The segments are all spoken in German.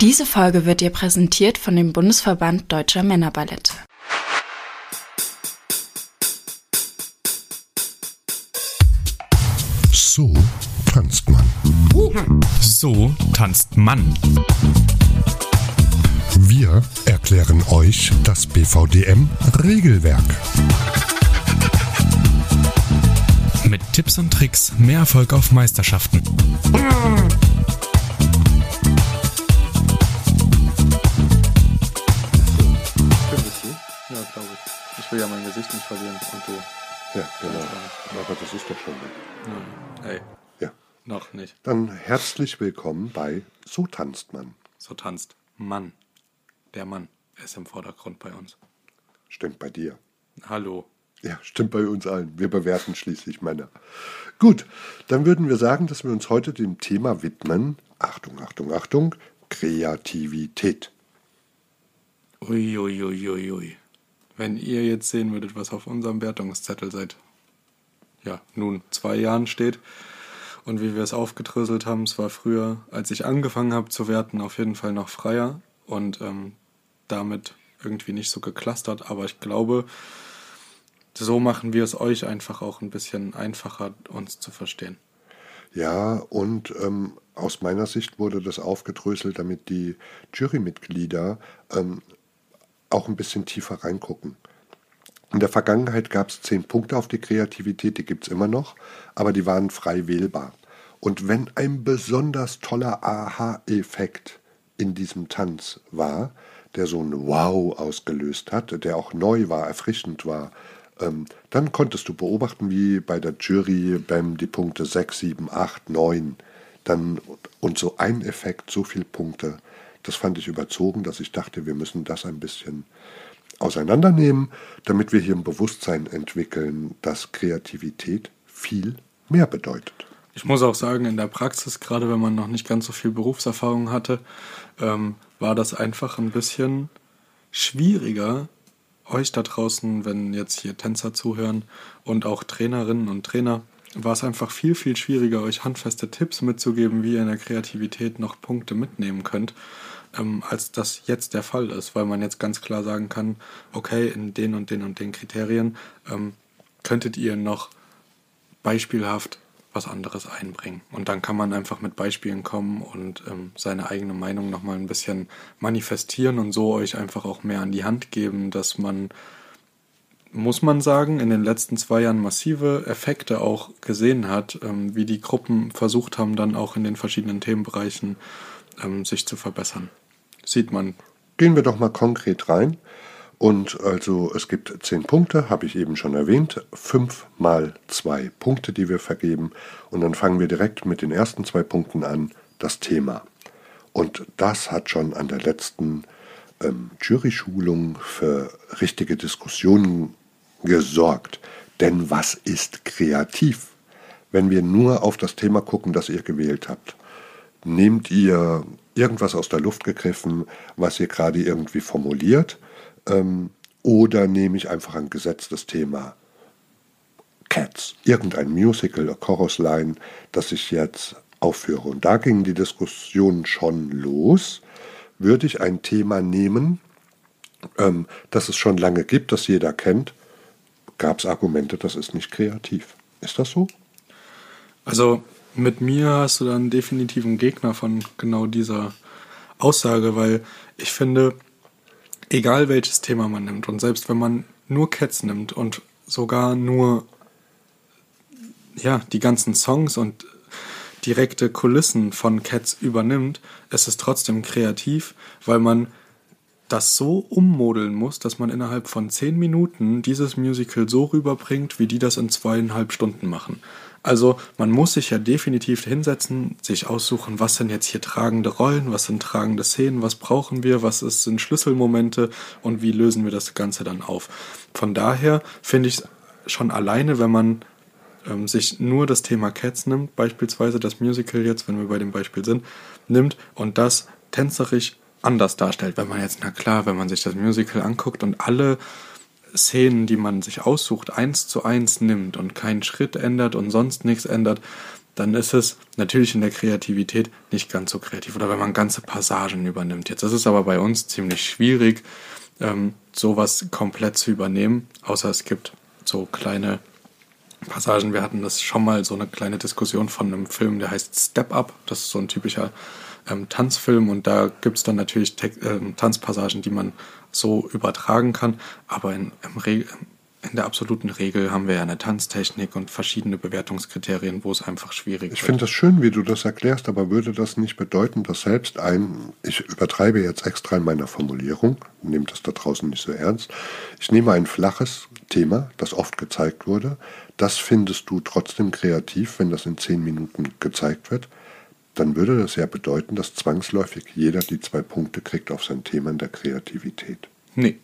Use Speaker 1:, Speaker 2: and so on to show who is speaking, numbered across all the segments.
Speaker 1: Diese Folge wird dir präsentiert von dem Bundesverband Deutscher Männerballette.
Speaker 2: So tanzt man.
Speaker 3: So tanzt Mann.
Speaker 2: Wir erklären euch das BVDM-Regelwerk.
Speaker 3: Mit Tipps und Tricks mehr Erfolg auf Meisterschaften.
Speaker 4: Ich ja nicht verlieren und du.
Speaker 2: Ja, genau. Aber das ist doch schon. gut.
Speaker 4: Ey,
Speaker 2: Ja.
Speaker 4: noch nicht.
Speaker 2: Dann herzlich willkommen bei So tanzt man.
Speaker 4: So tanzt Mann. Der Mann ist im Vordergrund bei uns.
Speaker 2: Stimmt bei dir.
Speaker 4: Hallo.
Speaker 2: Ja, stimmt bei uns allen. Wir bewerten schließlich Männer. Gut, dann würden wir sagen, dass wir uns heute dem Thema widmen. Achtung, Achtung, Achtung. Kreativität.
Speaker 4: Uiuiuiui. Ui, ui, ui. Wenn ihr jetzt sehen würdet, was auf unserem Wertungszettel seit ja, nun zwei Jahren steht und wie wir es aufgedröselt haben, es war früher, als ich angefangen habe zu werten, auf jeden Fall noch freier und ähm, damit irgendwie nicht so geklustert, aber ich glaube, so machen wir es euch einfach auch ein bisschen einfacher, uns zu verstehen.
Speaker 2: Ja, und ähm, aus meiner Sicht wurde das aufgedröselt, damit die Jurymitglieder ähm, auch ein bisschen tiefer reingucken. In der Vergangenheit gab es zehn Punkte auf die Kreativität, die gibt es immer noch, aber die waren frei wählbar. Und wenn ein besonders toller Aha-Effekt in diesem Tanz war, der so ein Wow ausgelöst hat, der auch neu war, erfrischend war, ähm, dann konntest du beobachten, wie bei der Jury beim die Punkte 6, 7, 8, 9, dann und so ein Effekt, so viele Punkte. Das fand ich überzogen, dass ich dachte, wir müssen das ein bisschen auseinandernehmen, damit wir hier ein Bewusstsein entwickeln, dass Kreativität viel mehr bedeutet.
Speaker 4: Ich muss auch sagen, in der Praxis, gerade wenn man noch nicht ganz so viel Berufserfahrung hatte, ähm, war das einfach ein bisschen schwieriger, euch da draußen, wenn jetzt hier Tänzer zuhören und auch Trainerinnen und Trainer, war es einfach viel, viel schwieriger, euch handfeste Tipps mitzugeben, wie ihr in der Kreativität noch Punkte mitnehmen könnt, ähm, als das jetzt der Fall ist, weil man jetzt ganz klar sagen kann, okay, in den und den und den Kriterien ähm, könntet ihr noch beispielhaft was anderes einbringen. Und dann kann man einfach mit Beispielen kommen und ähm, seine eigene Meinung nochmal ein bisschen manifestieren und so euch einfach auch mehr an die Hand geben, dass man, muss man sagen, in den letzten zwei Jahren massive Effekte auch gesehen hat, ähm, wie die Gruppen versucht haben, dann auch in den verschiedenen Themenbereichen ähm, sich zu verbessern. Sieht man.
Speaker 2: Gehen wir doch mal konkret rein. Und also es gibt zehn Punkte, habe ich eben schon erwähnt. Fünf mal zwei Punkte, die wir vergeben. Und dann fangen wir direkt mit den ersten zwei Punkten an, das Thema. Und das hat schon an der letzten ähm, Jury-Schulung für richtige Diskussionen gesorgt. Denn was ist kreativ? Wenn wir nur auf das Thema gucken, das ihr gewählt habt. Nehmt ihr irgendwas aus der Luft gegriffen, was ihr gerade irgendwie formuliert? Ähm, oder nehme ich einfach ein gesetztes Thema Cats, irgendein Musical, Chorus Line, das ich jetzt aufführe. Und da ging die Diskussion schon los. Würde ich ein Thema nehmen, ähm, das es schon lange gibt, das jeder kennt, gab es Argumente, das ist nicht kreativ. Ist das so?
Speaker 4: Also mit mir hast du dann definitiv einen Gegner von genau dieser Aussage, weil ich finde, egal welches Thema man nimmt und selbst wenn man nur Cats nimmt und sogar nur ja, die ganzen Songs und direkte Kulissen von Cats übernimmt, ist es trotzdem kreativ, weil man das so ummodeln muss, dass man innerhalb von zehn Minuten dieses Musical so rüberbringt, wie die das in zweieinhalb Stunden machen. Also man muss sich ja definitiv hinsetzen, sich aussuchen, was sind jetzt hier tragende Rollen, was sind tragende Szenen, was brauchen wir, was ist, sind Schlüsselmomente und wie lösen wir das Ganze dann auf. Von daher finde ich schon alleine, wenn man ähm, sich nur das Thema Cats nimmt, beispielsweise das Musical jetzt, wenn wir bei dem Beispiel sind, nimmt und das tänzerisch anders darstellt. Wenn man jetzt, na klar, wenn man sich das Musical anguckt und alle Szenen, die man sich aussucht, eins zu eins nimmt und keinen Schritt ändert und sonst nichts ändert, dann ist es natürlich in der Kreativität nicht ganz so kreativ. Oder wenn man ganze Passagen übernimmt. Jetzt ist es aber bei uns ziemlich schwierig, ähm, sowas komplett zu übernehmen, außer es gibt so kleine Passagen. Wir hatten das schon mal so eine kleine Diskussion von einem Film, der heißt Step Up. Das ist so ein typischer ähm, Tanzfilm und da gibt es dann natürlich Te äh, Tanzpassagen, die man so übertragen kann. Aber in, in der absoluten Regel haben wir ja eine Tanztechnik und verschiedene Bewertungskriterien, wo es einfach schwierig
Speaker 2: ist. Ich finde das schön, wie du das erklärst, aber würde das nicht bedeuten, dass selbst ein, ich übertreibe jetzt extra in meiner Formulierung, nehmt das da draußen nicht so ernst, ich nehme ein flaches Thema, das oft gezeigt wurde, das findest du trotzdem kreativ, wenn das in zehn Minuten gezeigt wird, dann würde das ja bedeuten, dass zwangsläufig jeder die zwei Punkte kriegt auf sein Thema in der Kreativität.
Speaker 4: Nee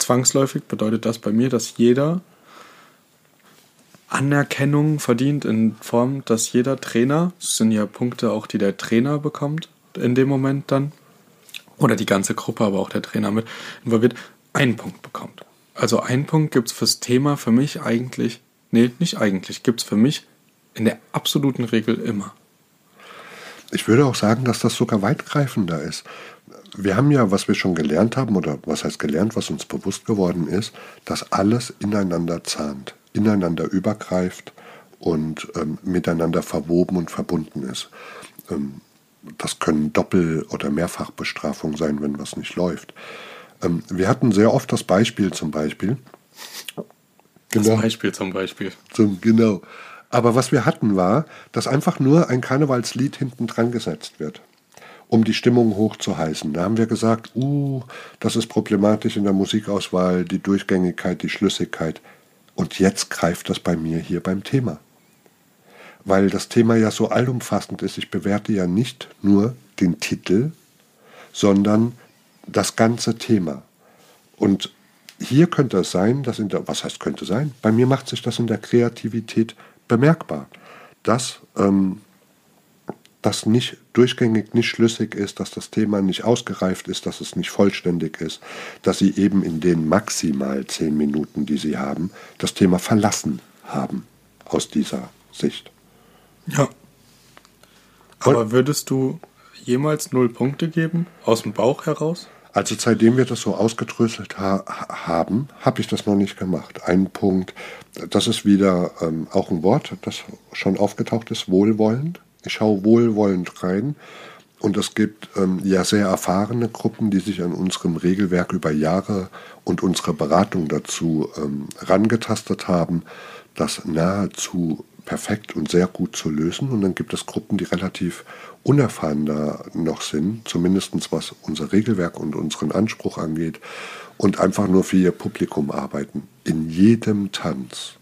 Speaker 4: zwangsläufig bedeutet das bei mir, dass jeder Anerkennung verdient in Form, dass jeder Trainer, das sind ja Punkte auch, die der Trainer bekommt in dem Moment dann, oder die ganze Gruppe, aber auch der Trainer mit involviert, einen Punkt bekommt. Also einen Punkt gibt es fürs Thema für mich eigentlich, nee, nicht eigentlich, gibt es für mich in der absoluten Regel immer.
Speaker 2: Ich würde auch sagen, dass das sogar weitgreifender ist wir haben ja, was wir schon gelernt haben, oder was heißt gelernt, was uns bewusst geworden ist, dass alles ineinander zahnt, ineinander übergreift und ähm, miteinander verwoben und verbunden ist. Ähm, das können Doppel- oder Mehrfachbestrafungen sein, wenn was nicht läuft. Ähm, wir hatten sehr oft das Beispiel zum Beispiel.
Speaker 4: Das genau, Beispiel zum Beispiel.
Speaker 2: Zum, genau. Aber was wir hatten war, dass einfach nur ein Karnevalslied hinten dran gesetzt wird um die Stimmung hochzuheißen. Da haben wir gesagt, uh, das ist problematisch in der Musikauswahl, die Durchgängigkeit, die Schlüssigkeit. Und jetzt greift das bei mir hier beim Thema. Weil das Thema ja so allumfassend ist. Ich bewerte ja nicht nur den Titel, sondern das ganze Thema. Und hier könnte es sein, dass in der, was heißt könnte sein? Bei mir macht sich das in der Kreativität bemerkbar, dass ähm, das nicht durchgängig nicht schlüssig ist, dass das Thema nicht ausgereift ist, dass es nicht vollständig ist, dass sie eben in den maximal zehn Minuten, die sie haben, das Thema verlassen haben aus dieser Sicht.
Speaker 4: Ja. Aber würdest du jemals null Punkte geben, aus dem Bauch heraus?
Speaker 2: Also seitdem wir das so ausgedröselt ha haben, habe ich das noch nicht gemacht. Ein Punkt, das ist wieder ähm, auch ein Wort, das schon aufgetaucht ist, wohlwollend. Ich schaue wohlwollend rein. Und es gibt ähm, ja sehr erfahrene Gruppen, die sich an unserem Regelwerk über Jahre und unsere Beratung dazu ähm, rangetastet haben, das nahezu perfekt und sehr gut zu lösen. Und dann gibt es Gruppen, die relativ unerfahren da noch sind, zumindest was unser Regelwerk und unseren Anspruch angeht, und einfach nur für ihr Publikum arbeiten. In jedem Tanz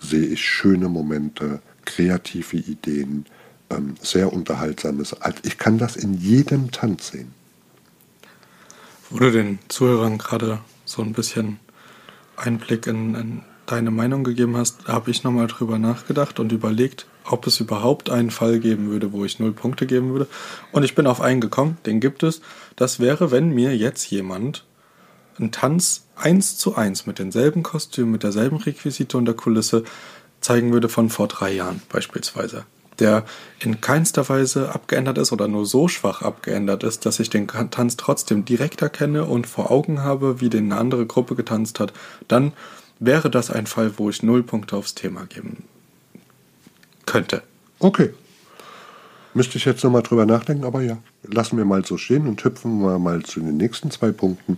Speaker 2: sehe ich schöne Momente, kreative Ideen, ähm, sehr unterhaltsames. Also ich kann das in jedem Tanz sehen.
Speaker 4: Du den Zuhörern gerade so ein bisschen Einblick in, in deine Meinung gegeben hast, habe ich nochmal drüber nachgedacht und überlegt, ob es überhaupt einen Fall geben würde, wo ich null Punkte geben würde. Und ich bin auf einen gekommen, den gibt es. Das wäre, wenn mir jetzt jemand einen Tanz eins zu eins mit denselben Kostümen, mit derselben Requisite und der Kulisse zeigen würde von vor drei Jahren beispielsweise der in keinster Weise abgeändert ist oder nur so schwach abgeändert ist, dass ich den Tanz trotzdem direkt erkenne und vor Augen habe, wie den eine andere Gruppe getanzt hat, dann wäre das ein Fall, wo ich null Punkte aufs Thema geben könnte.
Speaker 2: Okay. Müsste ich jetzt nochmal drüber nachdenken, aber ja, lassen wir mal so stehen und hüpfen wir mal zu den nächsten zwei Punkten.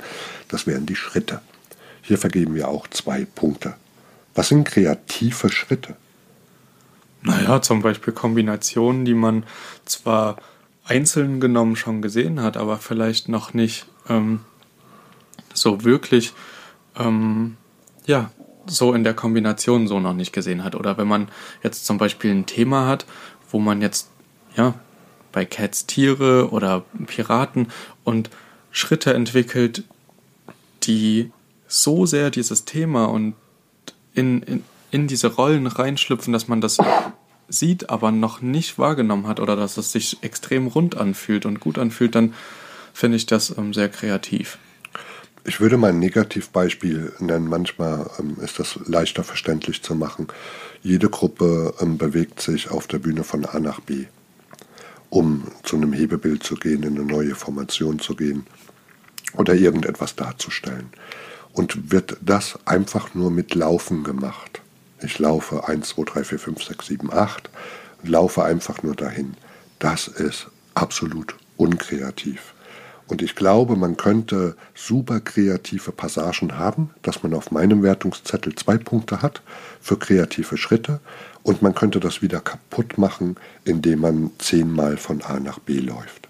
Speaker 2: Das wären die Schritte. Hier vergeben wir auch zwei Punkte. Was sind kreative Schritte?
Speaker 4: Naja, zum Beispiel Kombinationen, die man zwar einzeln genommen schon gesehen hat, aber vielleicht noch nicht ähm, so wirklich, ähm, ja, so in der Kombination so noch nicht gesehen hat. Oder wenn man jetzt zum Beispiel ein Thema hat, wo man jetzt, ja, bei Cats Tiere oder Piraten und Schritte entwickelt, die so sehr dieses Thema und in, in, in diese Rollen reinschlüpfen, dass man das sieht, aber noch nicht wahrgenommen hat oder dass es sich extrem rund anfühlt und gut anfühlt, dann finde ich das ähm, sehr kreativ.
Speaker 2: Ich würde mal ein Negativbeispiel nennen. Manchmal ähm, ist das leichter verständlich zu machen. Jede Gruppe ähm, bewegt sich auf der Bühne von A nach B, um zu einem Hebebild zu gehen, in eine neue Formation zu gehen oder irgendetwas darzustellen. Und wird das einfach nur mit Laufen gemacht. Ich laufe 1, 2, 3, 4, 5, 6, 7, 8, laufe einfach nur dahin. Das ist absolut unkreativ. Und ich glaube, man könnte super kreative Passagen haben, dass man auf meinem Wertungszettel zwei Punkte hat für kreative Schritte und man könnte das wieder kaputt machen, indem man zehnmal von A nach B läuft.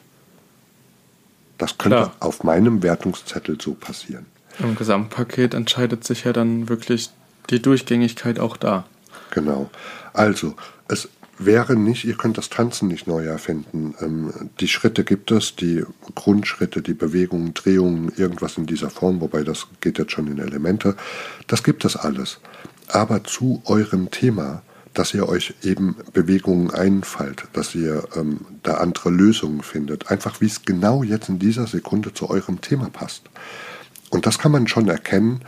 Speaker 2: Das könnte Klar. auf meinem Wertungszettel so passieren.
Speaker 4: Im Gesamtpaket entscheidet sich ja dann wirklich die Durchgängigkeit auch da.
Speaker 2: Genau. Also, es wäre nicht, ihr könnt das Tanzen nicht neu erfinden. Ähm, die Schritte gibt es, die Grundschritte, die Bewegungen, Drehungen, irgendwas in dieser Form, wobei das geht jetzt schon in Elemente. Das gibt es alles. Aber zu eurem Thema, dass ihr euch eben Bewegungen einfallt, dass ihr ähm, da andere Lösungen findet, einfach wie es genau jetzt in dieser Sekunde zu eurem Thema passt. Und das kann man schon erkennen,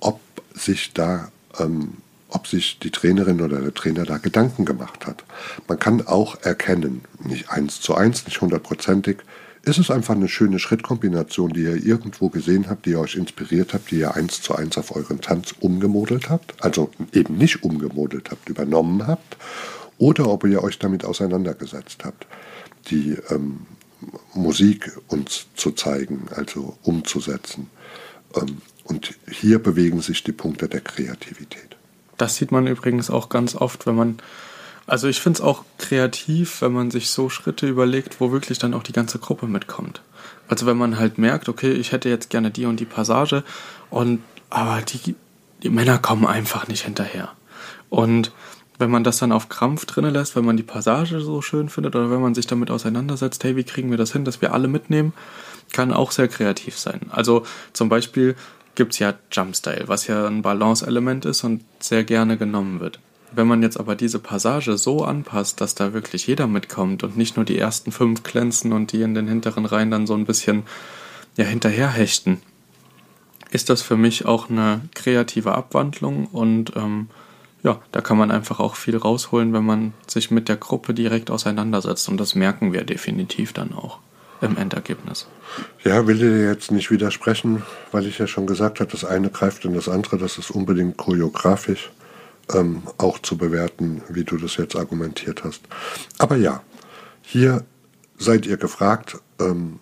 Speaker 2: ob sich da ähm, ob sich die Trainerin oder der Trainer da Gedanken gemacht hat. Man kann auch erkennen, nicht eins zu eins, nicht hundertprozentig, ist es einfach eine schöne Schrittkombination, die ihr irgendwo gesehen habt, die ihr euch inspiriert habt, die ihr eins zu eins auf euren Tanz umgemodelt habt, also eben nicht umgemodelt habt, übernommen habt, oder ob ihr euch damit auseinandergesetzt habt, die ähm, Musik uns zu zeigen, also umzusetzen. Ähm, und hier bewegen sich die Punkte der Kreativität.
Speaker 4: Das sieht man übrigens auch ganz oft, wenn man, also ich finde es auch kreativ, wenn man sich so Schritte überlegt, wo wirklich dann auch die ganze Gruppe mitkommt. Also wenn man halt merkt, okay, ich hätte jetzt gerne die und die Passage und aber die, die Männer kommen einfach nicht hinterher. Und wenn man das dann auf Krampf drinne lässt, wenn man die Passage so schön findet oder wenn man sich damit auseinandersetzt, hey, wie kriegen wir das hin, dass wir alle mitnehmen, kann auch sehr kreativ sein. Also zum Beispiel gibt es ja Jumpstyle, was ja ein Balance-Element ist und sehr gerne genommen wird. Wenn man jetzt aber diese Passage so anpasst, dass da wirklich jeder mitkommt und nicht nur die ersten fünf glänzen und die in den hinteren Reihen dann so ein bisschen ja, hinterherhechten, ist das für mich auch eine kreative Abwandlung und ähm, ja, da kann man einfach auch viel rausholen, wenn man sich mit der Gruppe direkt auseinandersetzt und das merken wir definitiv dann auch im Endergebnis.
Speaker 2: Ja, will dir jetzt nicht widersprechen, weil ich ja schon gesagt habe, das eine greift in das andere, das ist unbedingt choreografisch ähm, auch zu bewerten, wie du das jetzt argumentiert hast. Aber ja, hier seid ihr gefragt, ähm,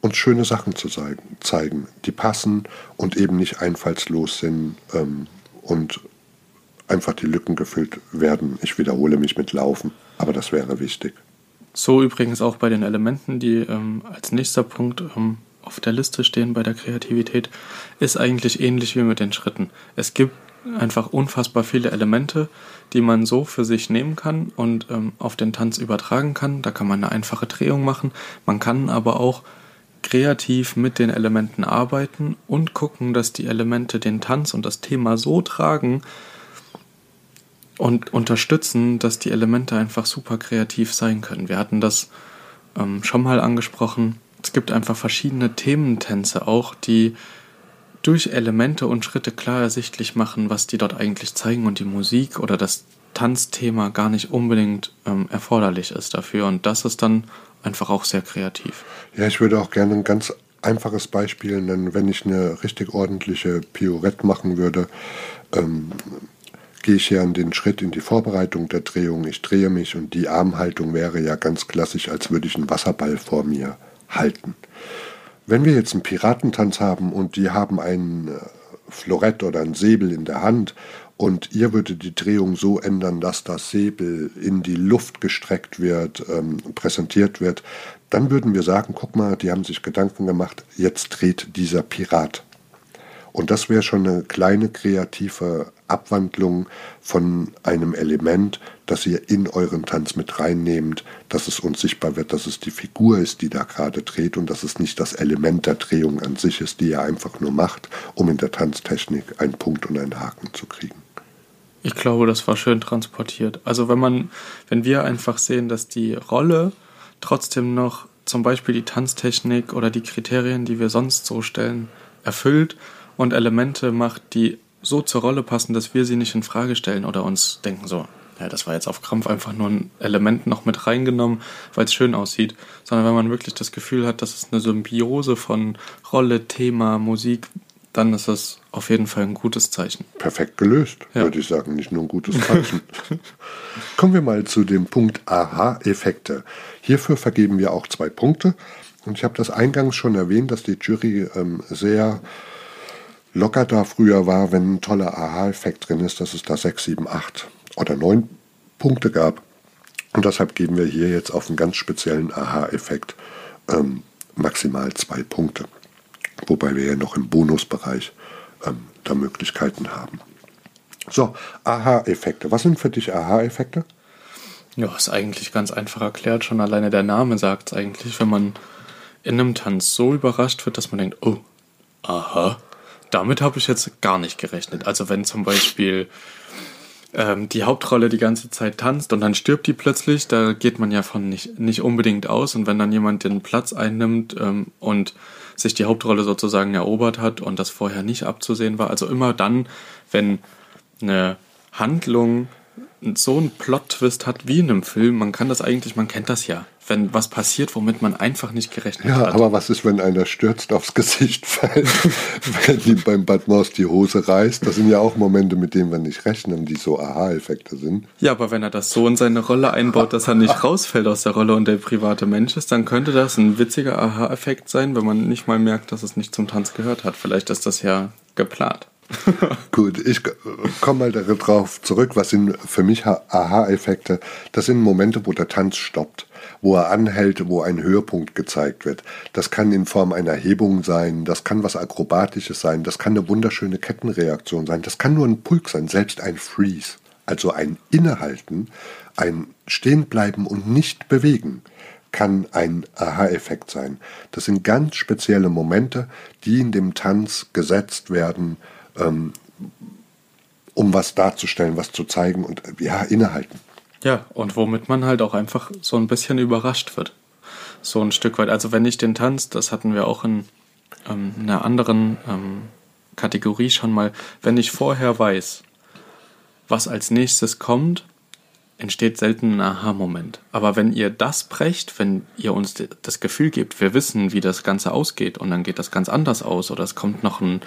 Speaker 2: uns schöne Sachen zu zeigen, zeigen, die passen und eben nicht einfallslos sind ähm, und einfach die Lücken gefüllt werden. Ich wiederhole mich mit Laufen, aber das wäre wichtig.
Speaker 4: So übrigens auch bei den Elementen, die ähm, als nächster Punkt ähm, auf der Liste stehen bei der Kreativität, ist eigentlich ähnlich wie mit den Schritten. Es gibt einfach unfassbar viele Elemente, die man so für sich nehmen kann und ähm, auf den Tanz übertragen kann. Da kann man eine einfache Drehung machen. Man kann aber auch kreativ mit den Elementen arbeiten und gucken, dass die Elemente den Tanz und das Thema so tragen, und unterstützen, dass die Elemente einfach super kreativ sein können. Wir hatten das ähm, schon mal angesprochen. Es gibt einfach verschiedene Thementänze auch, die durch Elemente und Schritte klar ersichtlich machen, was die dort eigentlich zeigen und die Musik oder das Tanzthema gar nicht unbedingt ähm, erforderlich ist dafür. Und das ist dann einfach auch sehr kreativ.
Speaker 2: Ja, ich würde auch gerne ein ganz einfaches Beispiel nennen, wenn ich eine richtig ordentliche Piorette machen würde. Ähm, gehe ich an den Schritt in die Vorbereitung der Drehung. Ich drehe mich und die Armhaltung wäre ja ganz klassisch, als würde ich einen Wasserball vor mir halten. Wenn wir jetzt einen Piratentanz haben und die haben ein äh, Florett oder ein Säbel in der Hand und ihr würdet die Drehung so ändern, dass das Säbel in die Luft gestreckt wird, ähm, präsentiert wird, dann würden wir sagen, guck mal, die haben sich Gedanken gemacht, jetzt dreht dieser Pirat. Und das wäre schon eine kleine kreative Abwandlung von einem Element, das ihr in euren Tanz mit reinnehmt, dass es uns sichtbar wird, dass es die Figur ist, die da gerade dreht und dass es nicht das Element der Drehung an sich ist, die ihr einfach nur macht, um in der Tanztechnik einen Punkt und einen Haken zu kriegen.
Speaker 4: Ich glaube, das war schön transportiert. Also wenn man, wenn wir einfach sehen, dass die Rolle trotzdem noch zum Beispiel die Tanztechnik oder die Kriterien, die wir sonst so stellen, erfüllt und Elemente macht, die so zur Rolle passen, dass wir sie nicht in Frage stellen oder uns denken so, ja, das war jetzt auf Krampf einfach nur ein Element noch mit reingenommen, weil es schön aussieht, sondern wenn man wirklich das Gefühl hat, dass es eine Symbiose von Rolle, Thema, Musik, dann ist das auf jeden Fall ein gutes Zeichen.
Speaker 2: Perfekt gelöst, ja. würde ich sagen, nicht nur ein gutes Zeichen. Kommen wir mal zu dem Punkt Aha-Effekte. Hierfür vergeben wir auch zwei Punkte. Und ich habe das eingangs schon erwähnt, dass die Jury ähm, sehr locker da früher war, wenn ein toller Aha-Effekt drin ist, dass es da 6, 7, 8 oder 9 Punkte gab. Und deshalb geben wir hier jetzt auf einen ganz speziellen Aha-Effekt ähm, maximal zwei Punkte. Wobei wir ja noch im Bonusbereich ähm, da Möglichkeiten haben. So, Aha-Effekte. Was sind für dich Aha-Effekte?
Speaker 4: Ja, ist eigentlich ganz einfach erklärt. Schon alleine der Name sagt es eigentlich, wenn man in einem Tanz so überrascht wird, dass man denkt, oh, aha, damit habe ich jetzt gar nicht gerechnet. Also wenn zum Beispiel ähm, die Hauptrolle die ganze Zeit tanzt und dann stirbt die plötzlich, da geht man ja von nicht, nicht unbedingt aus. Und wenn dann jemand den Platz einnimmt ähm, und sich die Hauptrolle sozusagen erobert hat und das vorher nicht abzusehen war, also immer dann, wenn eine Handlung so einen Plot-Twist hat wie in einem Film, man kann das eigentlich, man kennt das ja, wenn was passiert, womit man einfach nicht gerechnet
Speaker 2: ja,
Speaker 4: hat.
Speaker 2: Ja, aber was ist, wenn einer stürzt aufs Gesicht fällt, wenn ihm beim Bad Maus die Hose reißt? Das sind ja auch Momente, mit denen wir nicht rechnen, die so Aha-Effekte sind.
Speaker 4: Ja, aber wenn er das so in seine Rolle einbaut, dass er nicht rausfällt aus der Rolle und der private Mensch ist, dann könnte das ein witziger Aha-Effekt sein, wenn man nicht mal merkt, dass es nicht zum Tanz gehört hat. Vielleicht ist das ja geplant.
Speaker 2: Gut, ich komme mal darauf zurück. Was sind für mich Aha-Effekte? Das sind Momente, wo der Tanz stoppt, wo er anhält, wo ein Höhepunkt gezeigt wird. Das kann in Form einer Hebung sein, das kann was Akrobatisches sein, das kann eine wunderschöne Kettenreaktion sein, das kann nur ein Pulk sein, selbst ein Freeze. Also ein Innehalten, ein Stehenbleiben und nicht bewegen kann ein Aha-Effekt sein. Das sind ganz spezielle Momente, die in dem Tanz gesetzt werden, ähm, um was darzustellen, was zu zeigen und ja, innehalten.
Speaker 4: Ja, und womit man halt auch einfach so ein bisschen überrascht wird. So ein Stück weit. Also wenn ich den Tanz, das hatten wir auch in ähm, einer anderen ähm, Kategorie schon mal, wenn ich vorher weiß, was als nächstes kommt, entsteht selten ein Aha-Moment. Aber wenn ihr das brecht, wenn ihr uns das Gefühl gebt, wir wissen, wie das Ganze ausgeht und dann geht das ganz anders aus oder es kommt noch ein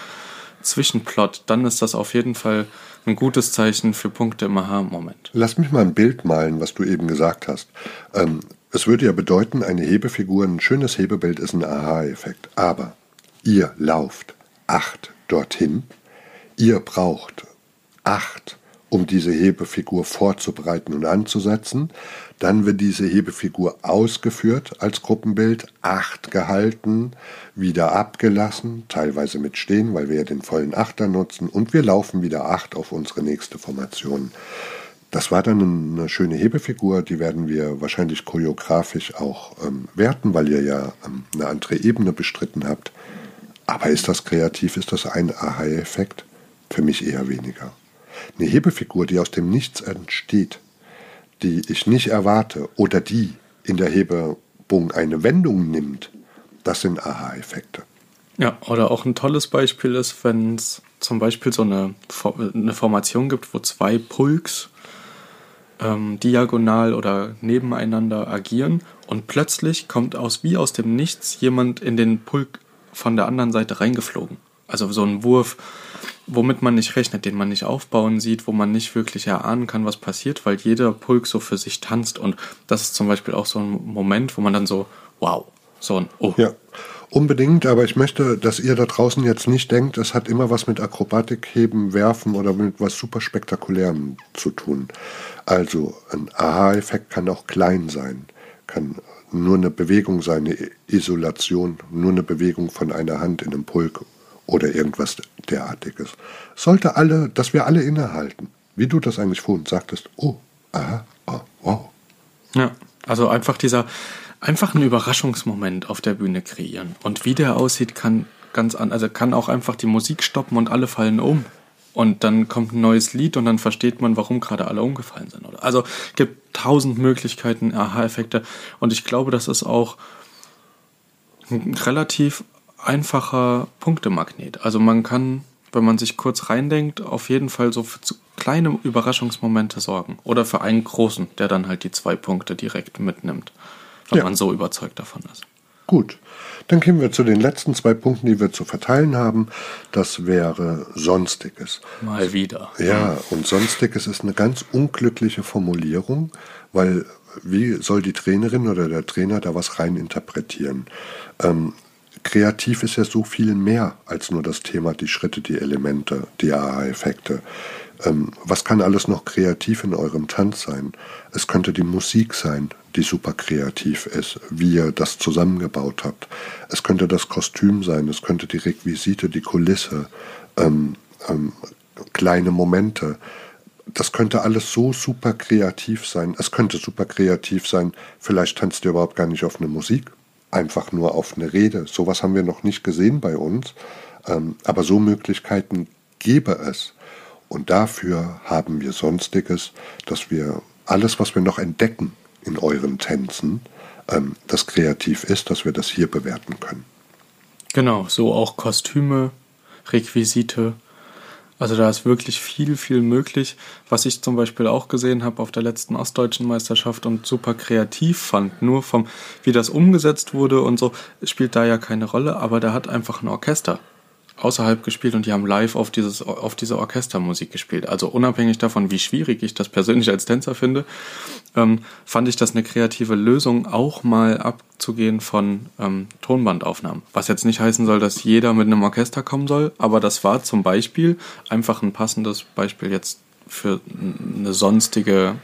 Speaker 4: Zwischenplot, dann ist das auf jeden Fall ein gutes Zeichen für Punkte im Aha-Moment.
Speaker 2: Lass mich mal ein Bild malen, was du eben gesagt hast. Ähm, es würde ja bedeuten, eine Hebefigur, ein schönes Hebebild ist ein Aha-Effekt. Aber ihr lauft acht dorthin, ihr braucht acht um diese Hebefigur vorzubereiten und anzusetzen. Dann wird diese Hebefigur ausgeführt als Gruppenbild, acht gehalten, wieder abgelassen, teilweise mit Stehen, weil wir ja den vollen Achter nutzen, und wir laufen wieder acht auf unsere nächste Formation. Das war dann eine schöne Hebefigur, die werden wir wahrscheinlich choreografisch auch ähm, werten, weil ihr ja ähm, eine andere Ebene bestritten habt. Aber ist das kreativ? Ist das ein Aha-Effekt? Für mich eher weniger. Eine Hebefigur, die aus dem Nichts entsteht, die ich nicht erwarte oder die in der Hebung eine Wendung nimmt, das sind Aha-Effekte.
Speaker 4: Ja, oder auch ein tolles Beispiel ist, wenn es zum Beispiel so eine, eine Formation gibt, wo zwei Pulks ähm, diagonal oder nebeneinander agieren und plötzlich kommt aus wie aus dem Nichts jemand in den Pulk von der anderen Seite reingeflogen. Also so ein Wurf, womit man nicht rechnet, den man nicht aufbauen sieht, wo man nicht wirklich erahnen kann, was passiert, weil jeder Pulk so für sich tanzt. Und das ist zum Beispiel auch so ein Moment, wo man dann so, wow, so ein Oh.
Speaker 2: Ja, unbedingt, aber ich möchte, dass ihr da draußen jetzt nicht denkt, es hat immer was mit Akrobatik, Heben, Werfen oder mit was super Spektakulärem zu tun. Also ein Aha-Effekt kann auch klein sein, kann nur eine Bewegung sein, eine Isolation, nur eine Bewegung von einer Hand in einem Pulk oder irgendwas derartiges. Sollte alle, dass wir alle innehalten, wie du das eigentlich vorhin sagtest. Oh, aha, oh, wow.
Speaker 4: Ja, also einfach dieser, einfach einen Überraschungsmoment auf der Bühne kreieren. Und wie der aussieht, kann ganz an, also kann auch einfach die Musik stoppen und alle fallen um. Und dann kommt ein neues Lied und dann versteht man, warum gerade alle umgefallen sind. Also gibt tausend Möglichkeiten, Aha-Effekte. Und ich glaube, das ist auch relativ einfacher Punktemagnet. Also man kann, wenn man sich kurz reindenkt, auf jeden Fall so für kleine Überraschungsmomente sorgen. Oder für einen großen, der dann halt die zwei Punkte direkt mitnimmt, wenn
Speaker 2: Ja.
Speaker 4: man so überzeugt davon ist.
Speaker 2: Gut, dann kommen wir zu den letzten zwei Punkten, die wir zu verteilen haben. Das wäre Sonstiges.
Speaker 4: Mal wieder.
Speaker 2: Ja, und Sonstiges ist eine ganz unglückliche Formulierung, weil wie soll die Trainerin oder der Trainer da was rein interpretieren? Ähm, kreativ ist ja so viel mehr als nur das Thema, die Schritte, die Elemente, die AA-Effekte. Ähm, was kann alles noch kreativ in eurem Tanz sein? Es könnte die Musik sein, die super kreativ ist, wie ihr das zusammengebaut habt. Es könnte das Kostüm sein, es könnte die Requisite, die Kulisse, ähm, ähm, kleine Momente. Das könnte alles so super kreativ sein. Es könnte super kreativ sein. Vielleicht tanzt ihr überhaupt gar nicht auf eine Musik, einfach nur auf eine Rede. Sowas haben wir noch nicht gesehen bei uns. Ähm, aber so Möglichkeiten gäbe es. Und dafür haben wir Sonstiges, dass wir alles, was wir noch entdecken in euren Tänzen, ähm, das kreativ ist, dass wir das hier bewerten können.
Speaker 4: Genau, so auch Kostüme, Requisite. Also da ist wirklich viel, viel möglich. Was ich zum Beispiel auch gesehen habe auf der letzten Ostdeutschen Meisterschaft und super kreativ fand, nur vom, wie das umgesetzt wurde und so, spielt da ja keine Rolle, aber da hat einfach ein Orchester außerhalb gespielt und die haben live auf, dieses, auf diese Orchestermusik gespielt. Also unabhängig davon, wie schwierig ich das persönlich als Tänzer finde, ähm, fand ich das eine kreative Lösung, auch mal abzugehen von ähm, Tonbandaufnahmen. Was jetzt nicht heißen soll, dass jeder mit einem Orchester kommen soll, aber das war zum Beispiel einfach ein passendes Beispiel jetzt für eine sonstige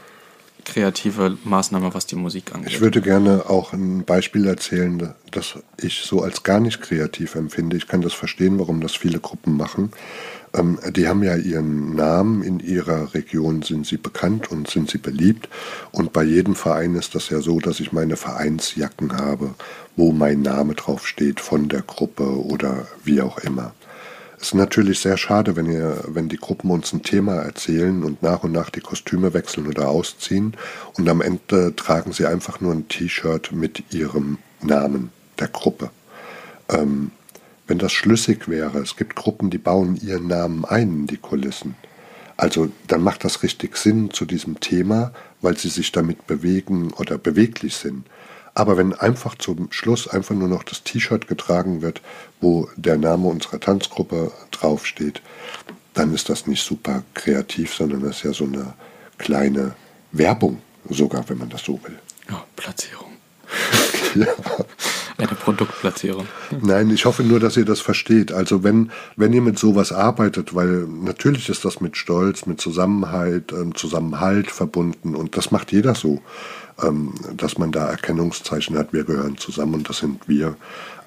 Speaker 4: kreative Maßnahme, was die Musik angeht.
Speaker 2: Ich würde gerne auch ein Beispiel erzählen, das ich so als gar nicht kreativ empfinde. Ich kann das verstehen, warum das viele Gruppen machen. Ähm, die haben ja ihren Namen, in ihrer Region sind sie bekannt und sind sie beliebt. Und bei jedem Verein ist das ja so, dass ich meine Vereinsjacken habe, wo mein Name drauf steht von der Gruppe oder wie auch immer. Es ist natürlich sehr schade, wenn, ihr, wenn die Gruppen uns ein Thema erzählen und nach und nach die Kostüme wechseln oder ausziehen und am Ende tragen sie einfach nur ein T-Shirt mit ihrem Namen der Gruppe. Ähm, wenn das schlüssig wäre, es gibt Gruppen, die bauen ihren Namen ein in die Kulissen. Also dann macht das richtig Sinn zu diesem Thema, weil sie sich damit bewegen oder beweglich sind. Aber wenn einfach zum Schluss einfach nur noch das T-Shirt getragen wird, wo der Name unserer Tanzgruppe draufsteht, dann ist das nicht super kreativ, sondern das ist ja so eine kleine Werbung, sogar wenn man das so will.
Speaker 4: Ja, Platzierung.
Speaker 2: Ja.
Speaker 4: Eine Produktplatzierung.
Speaker 2: Nein, ich hoffe nur, dass ihr das versteht. Also wenn, wenn ihr mit sowas arbeitet, weil natürlich ist das mit Stolz, mit Zusammenhalt, ähm, Zusammenhalt verbunden und das macht jeder so, ähm, dass man da Erkennungszeichen hat, wir gehören zusammen und das sind wir.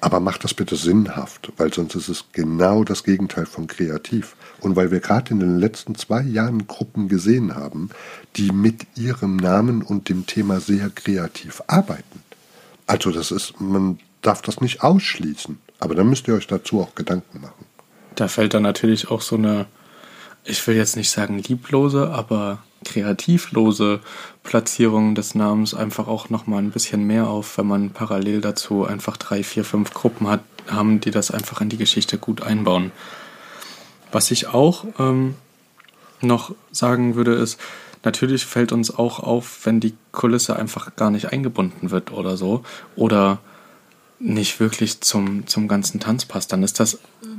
Speaker 2: Aber macht das bitte sinnhaft, weil sonst ist es genau das Gegenteil von kreativ. Und weil wir gerade in den letzten zwei Jahren Gruppen gesehen haben, die mit ihrem Namen und dem Thema sehr kreativ arbeiten. Also das ist, man darf das nicht ausschließen. Aber dann müsst ihr euch dazu auch Gedanken machen.
Speaker 4: Da fällt dann natürlich auch so eine, ich will jetzt nicht sagen lieblose, aber kreativlose Platzierung des Namens einfach auch nochmal ein bisschen mehr auf, wenn man parallel dazu einfach drei, vier, fünf Gruppen hat, haben, die das einfach in die Geschichte gut einbauen. Was ich auch ähm, noch sagen würde, ist, natürlich fällt uns auch auf, wenn die Kulisse einfach gar nicht eingebunden wird oder so. Oder nicht wirklich zum, zum ganzen Tanz passt, dann ist das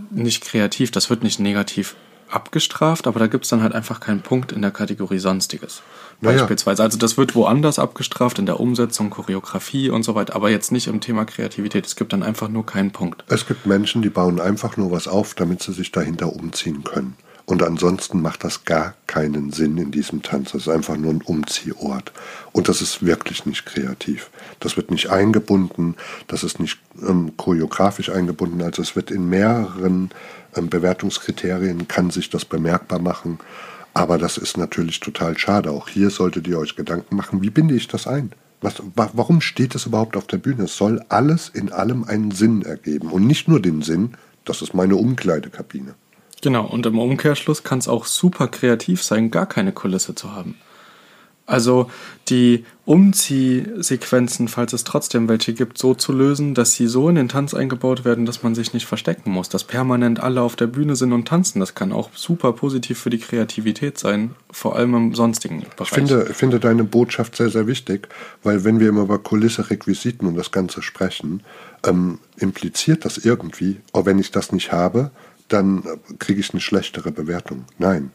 Speaker 4: nicht kreativ, das wird nicht negativ abgestraft, aber da gibt es dann halt einfach keinen Punkt in der Kategorie Sonstiges.
Speaker 2: Naja.
Speaker 4: Beispielsweise. Also das wird woanders abgestraft, in der Umsetzung, Choreografie und so weiter, aber jetzt nicht im Thema Kreativität. Es gibt dann einfach nur keinen Punkt.
Speaker 2: Es gibt Menschen, die bauen einfach nur was auf, damit sie sich dahinter umziehen können. Und ansonsten macht das gar keinen Sinn in diesem Tanz. Das ist einfach nur ein Umziehort. Und das ist wirklich nicht kreativ. Das wird nicht eingebunden, das ist nicht ähm, choreografisch eingebunden. Also es wird in mehreren ähm, Bewertungskriterien, kann sich das bemerkbar machen. Aber das ist natürlich total schade. Auch hier solltet ihr euch Gedanken machen, wie binde ich das ein? Was, wa warum steht es überhaupt auf der Bühne? Es soll alles in allem einen Sinn ergeben. Und nicht nur den Sinn, das ist meine Umkleidekabine.
Speaker 4: Genau, und im Umkehrschluss kann es auch super kreativ sein, gar keine Kulisse zu haben. Also die Umziehsequenzen, falls es trotzdem welche gibt, so zu lösen, dass sie so in den Tanz eingebaut werden, dass man sich nicht verstecken muss, dass permanent alle auf der Bühne sind und tanzen. Das kann auch super positiv für die Kreativität sein, vor allem im sonstigen
Speaker 2: Bereich. Ich finde, finde deine Botschaft sehr, sehr wichtig, weil wenn wir immer über Kulisse, Requisiten und das Ganze sprechen, ähm, impliziert das irgendwie, oh, wenn ich das nicht habe, dann kriege ich eine schlechtere Bewertung. Nein,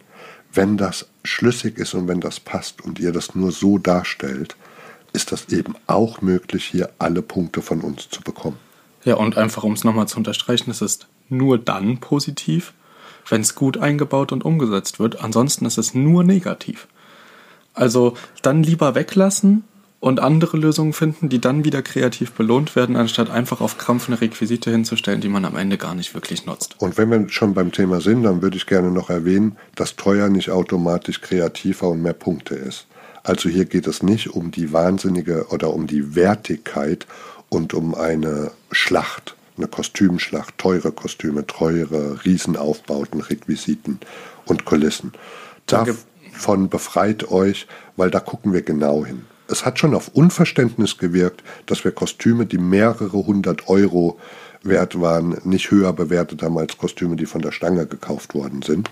Speaker 2: wenn das schlüssig ist und wenn das passt und ihr das nur so darstellt, ist das eben auch möglich, hier alle Punkte von uns zu bekommen.
Speaker 4: Ja, und einfach um es nochmal zu unterstreichen, es ist nur dann positiv, wenn es gut eingebaut und umgesetzt wird. Ansonsten ist es nur negativ. Also dann lieber weglassen und andere Lösungen finden, die dann wieder kreativ belohnt werden, anstatt einfach auf Krampf eine Requisite hinzustellen, die man am Ende gar nicht wirklich nutzt.
Speaker 2: Und wenn wir schon beim Thema sind, dann würde ich gerne noch erwähnen, dass teuer nicht automatisch kreativer und mehr Punkte ist. Also hier geht es nicht um die wahnsinnige oder um die Wertigkeit und um eine Schlacht, eine Kostümschlacht, teure Kostüme, teure Riesenaufbauten, Requisiten und Kulissen. Davon befreit euch, weil da gucken wir genau hin es hat schon auf Unverständnis gewirkt, dass wir Kostüme, die mehrere hundert Euro wert waren, nicht höher bewertet haben als Kostüme, die von der Stange gekauft worden sind.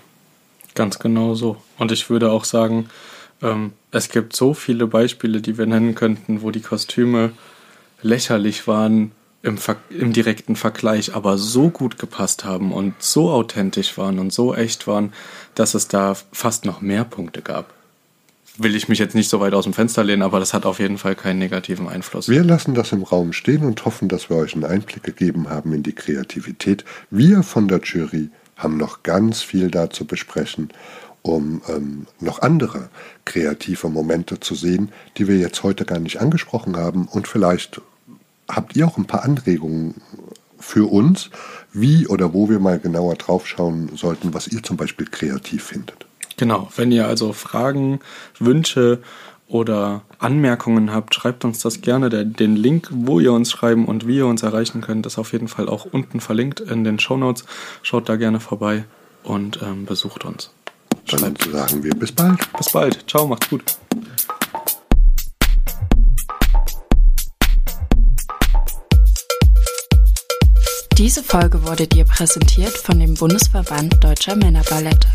Speaker 4: Ganz genau so. Und ich würde auch sagen, ähm, es gibt so viele Beispiele, die wir nennen könnten, wo die Kostüme lächerlich waren im, im direkten Vergleich, aber so gut gepasst haben und so authentisch waren und so echt waren, dass es da fast noch mehr Punkte gab will ich mich jetzt nicht so weit aus dem Fenster lehnen, aber das hat auf jeden Fall keinen negativen Einfluss.
Speaker 2: Wir lassen das im Raum stehen und hoffen, dass wir euch einen Einblick gegeben haben in die Kreativität. Wir von der Jury haben noch ganz viel da zu besprechen, um ähm, noch andere kreative Momente zu sehen, die wir jetzt heute gar nicht angesprochen haben. Und vielleicht habt ihr auch ein paar Anregungen für uns, wie oder wo wir mal genauer draufschauen sollten, was ihr zum Beispiel kreativ findet.
Speaker 4: Genau, wenn ihr also Fragen, Wünsche oder Anmerkungen habt, schreibt uns das gerne. Der, den Link, wo ihr uns schreiben und wie ihr uns erreichen könnt, ist auf jeden Fall auch unten verlinkt in den Show Notes. Schaut da gerne vorbei und ähm, besucht uns.
Speaker 2: Dann sagen wir bis bald.
Speaker 4: Bis bald. Ciao, macht's gut.
Speaker 1: Diese Folge wurde dir präsentiert von dem Bundesverband Deutscher Männerballette.